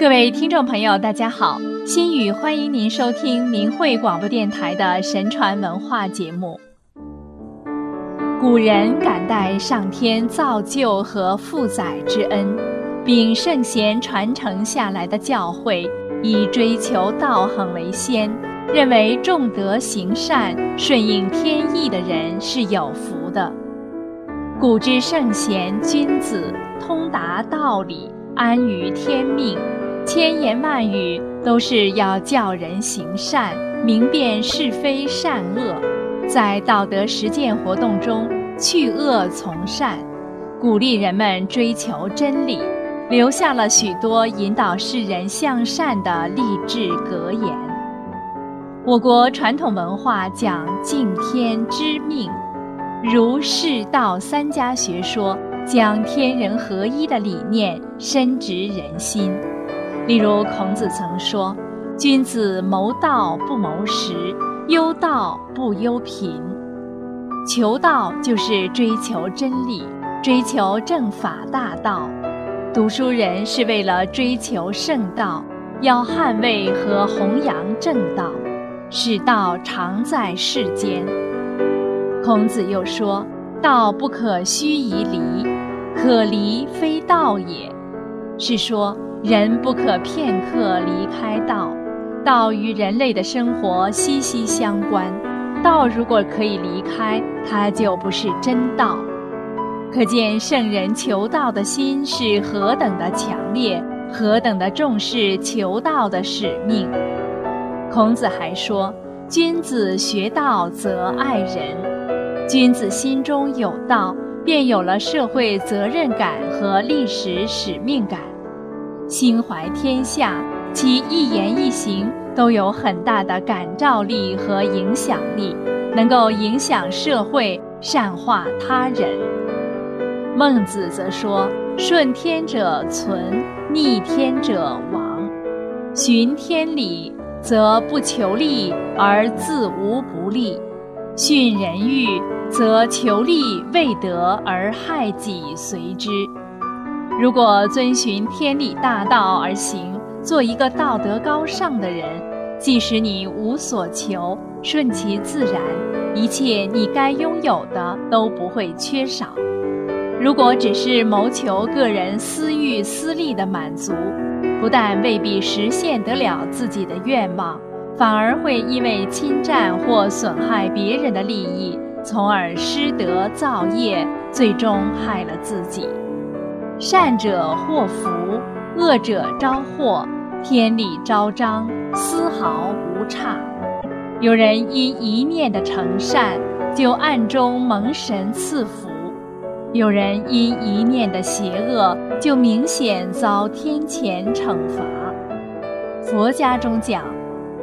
各位听众朋友，大家好，心语欢迎您收听明慧广播电台的神传文化节目。古人感戴上天造就和负载之恩，并圣贤传承下来的教诲，以追求道行为先，认为重德行善、顺应天意的人是有福的。古之圣贤君子，通达道理，安于天命。千言万语都是要教人行善，明辨是非善恶，在道德实践活动中去恶从善，鼓励人们追求真理，留下了许多引导世人向善的励志格言。我国传统文化讲敬天知命，儒释道三家学说将天人合一的理念深植人心。例如，孔子曾说：“君子谋道不谋食，忧道不忧贫。”求道就是追求真理，追求正法大道。读书人是为了追求圣道，要捍卫和弘扬正道，使道常在世间。孔子又说：“道不可虚以离，可离非道也。”是说。人不可片刻离开道，道与人类的生活息息相关。道如果可以离开，它就不是真道。可见圣人求道的心是何等的强烈，何等的重视求道的使命。孔子还说：“君子学道则爱人。”君子心中有道，便有了社会责任感和历史使命感。心怀天下，其一言一行都有很大的感召力和影响力，能够影响社会，善化他人。孟子则说：“顺天者存，逆天者亡。循天理，则不求利而自无不利；训人欲，则求利未得而害己随之。”如果遵循天理大道而行，做一个道德高尚的人，即使你无所求，顺其自然，一切你该拥有的都不会缺少。如果只是谋求个人私欲私利的满足，不但未必实现得了自己的愿望，反而会因为侵占或损害别人的利益，从而失德造业，最终害了自己。善者祸福，恶者招祸，天理昭彰，丝毫无差。有人因一念的成善，就暗中蒙神赐福；有人因一念的邪恶，就明显遭天谴惩罚。佛家中讲，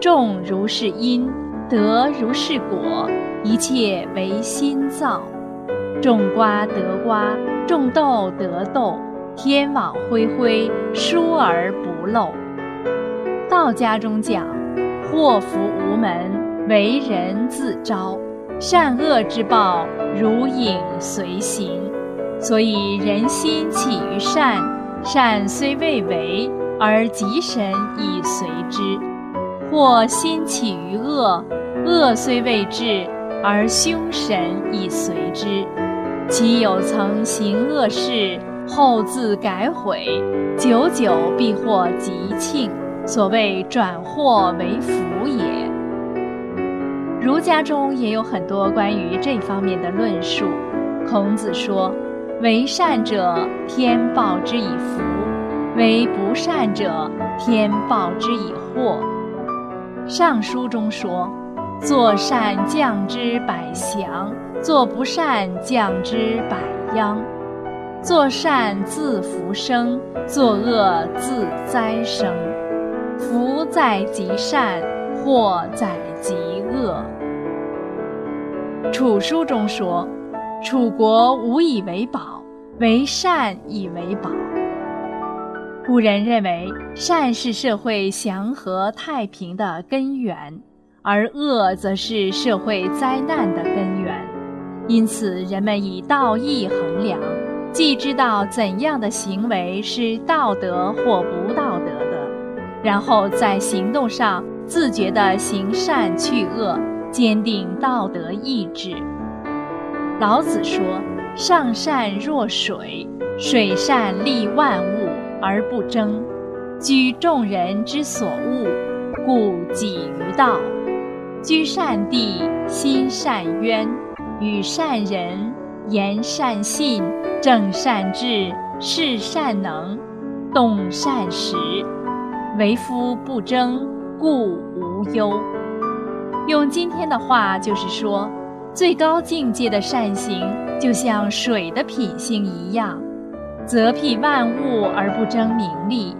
种如是因，得如是果，一切唯心造。种瓜得瓜，种豆得豆。天网恢恢，疏而不漏。道家中讲，祸福无门，为人自招。善恶之报，如影随形。所以人心起于善，善虽未为，而吉神已随之；或心起于恶，恶虽未至，而凶神已随之。其有曾行恶事？后自改悔，久久必获吉庆，所谓转祸为福也。儒家中也有很多关于这方面的论述。孔子说：“为善者，天报之以福；为不善者，天报之以祸。”尚书中说：“做善降之百祥，做不善降之百殃。”做善自福生，作恶自灾生。福在极善，祸在极恶。楚书中说：“楚国无以为宝，为善以为宝。”古人认为，善是社会祥和太平的根源，而恶则是社会灾难的根。因此，人们以道义衡量。既知道怎样的行为是道德或不道德的，然后在行动上自觉地行善去恶，坚定道德意志。老子说：“上善若水，水善利万物而不争，居众人之所恶，故几于道。居善地，心善渊，与善人，言善信，正善治，事善能，动善时。”为夫不争，故无忧。用今天的话就是说，最高境界的善行，就像水的品性一样，则辟万物而不争名利，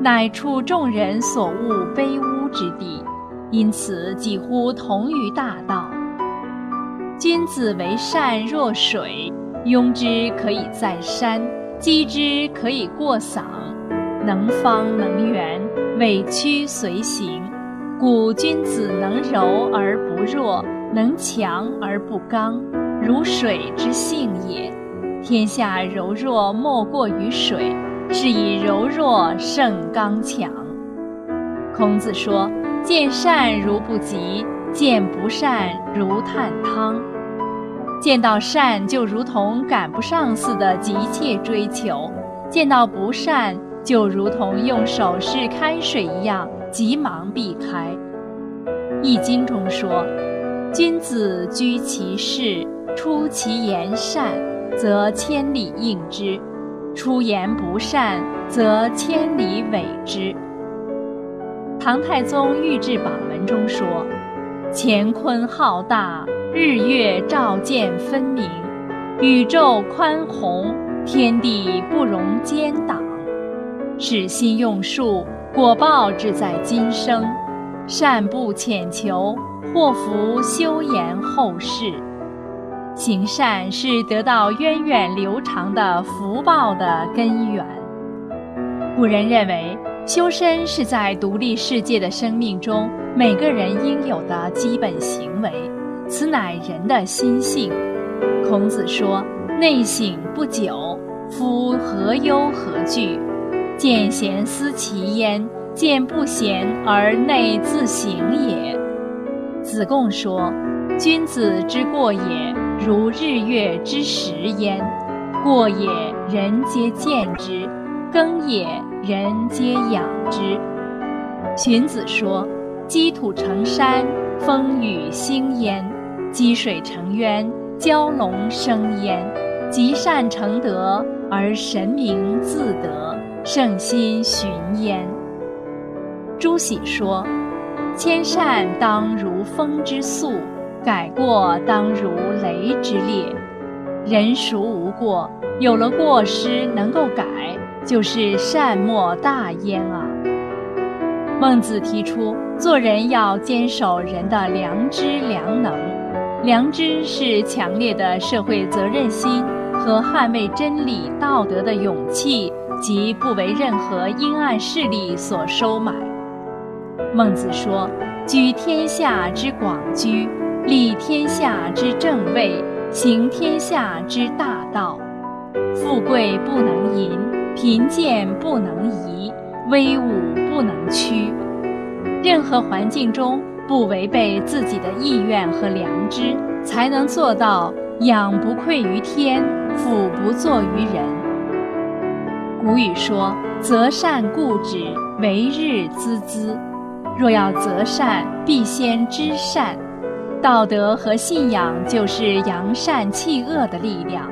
乃处众人所恶卑污之地，因此几乎同于大道。君子为善若水，拥之可以在山，击之可以过嗓。能方能圆，委曲随行，故君子能柔而不弱，能强而不刚，如水之性也。天下柔弱莫过于水，是以柔弱胜刚强。孔子说：“见善如不及，见不善如探汤。见到善就如同赶不上似的急切追求，见到不善。”就如同用手势开水一样，急忙避开。《易经》中说：“君子居其事，出其言善，则千里应之；出言不善，则千里委之。”唐太宗御制榜文中说：“乾坤浩大，日月照见分明，宇宙宽宏，天地不容奸党。”使心用术，果报只在今生；善不浅求，祸福休延后世。行善是得到源远流长的福报的根源。古人认为，修身是在独立世界的生命中每个人应有的基本行为，此乃人的心性。孔子说：“内省不久，夫何忧何惧？”见贤思齐焉，见不贤而内自省也。子贡说：“君子之过也，如日月之食焉。过也，人皆见之；耕也，人皆养之。”荀子说：“积土成山，风雨兴焉；积水成渊，蛟龙生焉。积善成德，而神明自得。”圣心寻焉。朱熹说：“千善当如风之速，改过当如雷之烈。人孰无过？有了过失能够改，就是善莫大焉啊。”孟子提出，做人要坚守人的良知良能。良知是强烈的社会责任心和捍卫真理道德的勇气。即不为任何阴暗势力所收买。孟子说：“居天下之广居，立天下之正位，行天下之大道。富贵不能淫，贫贱不能移，威武不能屈。任何环境中不违背自己的意愿和良知，才能做到养不愧于天，俯不作于人。”古语说：“择善固执，为日孜孜。若要择善，必先知善。道德和信仰就是扬善弃恶的力量。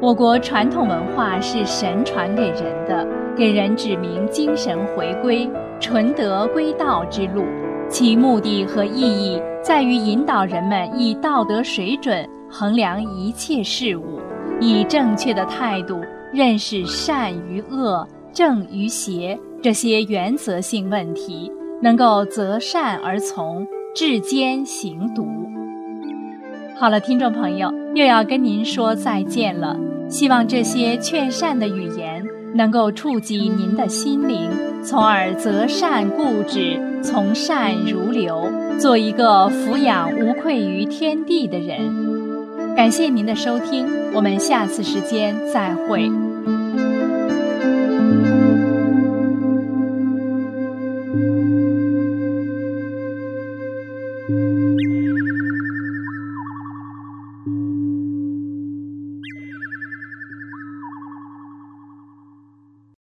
我国传统文化是神传给人的，给人指明精神回归、纯德归道之路。其目的和意义在于引导人们以道德水准衡量一切事物，以正确的态度。”认识善与恶、正与邪这些原则性问题，能够择善而从，至坚行笃。好了，听众朋友，又要跟您说再见了。希望这些劝善的语言能够触及您的心灵，从而择善固执，从善如流，做一个俯仰无愧于天地的人。感谢您的收听，我们下次时间再会。